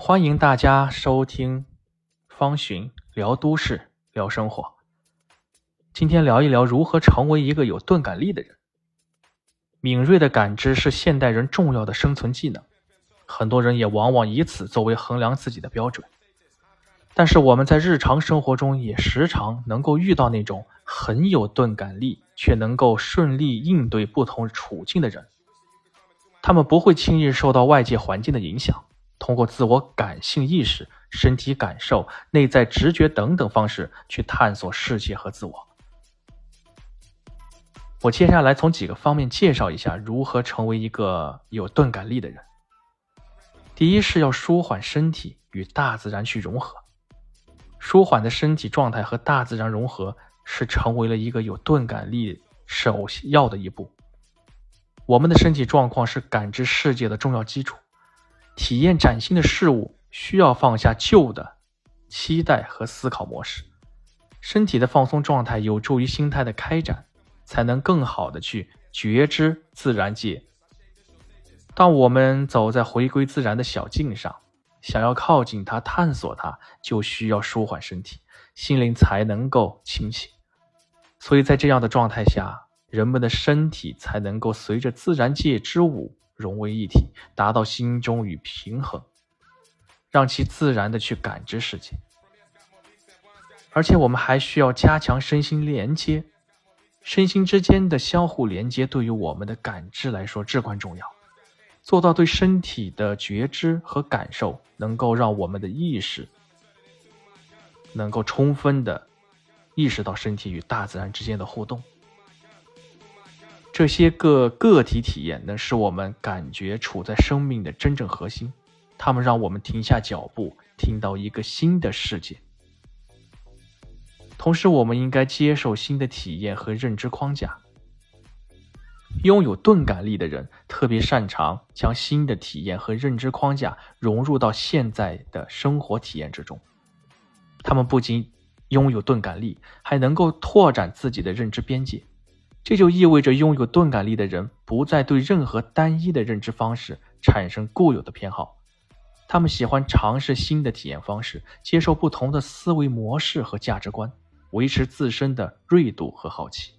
欢迎大家收听方寻聊都市聊生活。今天聊一聊如何成为一个有钝感力的人。敏锐的感知是现代人重要的生存技能，很多人也往往以此作为衡量自己的标准。但是我们在日常生活中也时常能够遇到那种很有钝感力，却能够顺利应对不同处境的人。他们不会轻易受到外界环境的影响。通过自我感性意识、身体感受、内在直觉等等方式去探索世界和自我。我接下来从几个方面介绍一下如何成为一个有钝感力的人。第一是要舒缓身体，与大自然去融合。舒缓的身体状态和大自然融合，是成为了一个有钝感力首要的一步。我们的身体状况是感知世界的重要基础。体验崭新的事物，需要放下旧的期待和思考模式。身体的放松状态有助于心态的开展，才能更好的去觉知自然界。当我们走在回归自然的小径上，想要靠近它、探索它，就需要舒缓身体，心灵才能够清醒。所以在这样的状态下，人们的身体才能够随着自然界之舞。融为一体，达到心中与平衡，让其自然的去感知世界。而且我们还需要加强身心连接，身心之间的相互连接对于我们的感知来说至关重要。做到对身体的觉知和感受，能够让我们的意识能够充分的意识到身体与大自然之间的互动。这些个个体体验能使我们感觉处在生命的真正核心，它们让我们停下脚步，听到一个新的世界。同时，我们应该接受新的体验和认知框架。拥有钝感力的人特别擅长将新的体验和认知框架融入到现在的生活体验之中。他们不仅拥有钝感力，还能够拓展自己的认知边界。这就意味着，拥有钝感力的人不再对任何单一的认知方式产生固有的偏好，他们喜欢尝试新的体验方式，接受不同的思维模式和价值观，维持自身的锐度和好奇。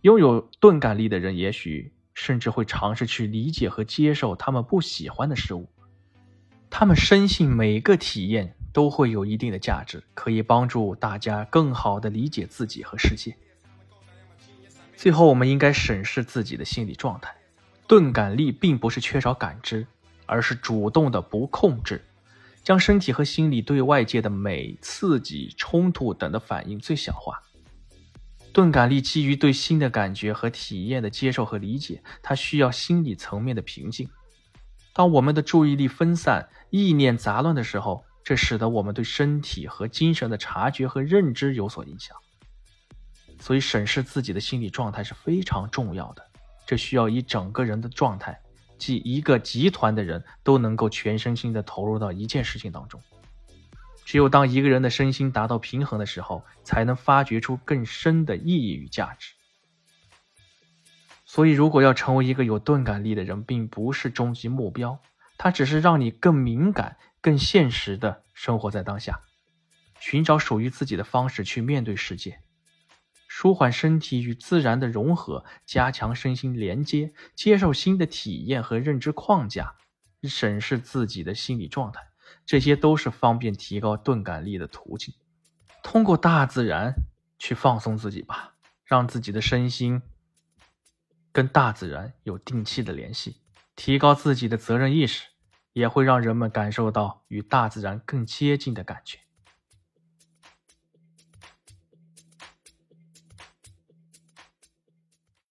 拥有钝感力的人，也许甚至会尝试去理解和接受他们不喜欢的事物。他们深信每个体验都会有一定的价值，可以帮助大家更好地理解自己和世界。最后，我们应该审视自己的心理状态。钝感力并不是缺少感知，而是主动的不控制，将身体和心理对外界的美、刺激、冲突等的反应最小化。钝感力基于对新的感觉和体验的接受和理解，它需要心理层面的平静。当我们的注意力分散、意念杂乱的时候，这使得我们对身体和精神的察觉和认知有所影响。所以，审视自己的心理状态是非常重要的。这需要以整个人的状态，即一个集团的人都能够全身心的投入到一件事情当中。只有当一个人的身心达到平衡的时候，才能发掘出更深的意义与价值。所以，如果要成为一个有钝感力的人，并不是终极目标，它只是让你更敏感、更现实的生活在当下，寻找属于自己的方式去面对世界。舒缓身体与自然的融合，加强身心连接，接受新的体验和认知框架，审视自己的心理状态，这些都是方便提高钝感力的途径。通过大自然去放松自己吧，让自己的身心跟大自然有定期的联系，提高自己的责任意识，也会让人们感受到与大自然更接近的感觉。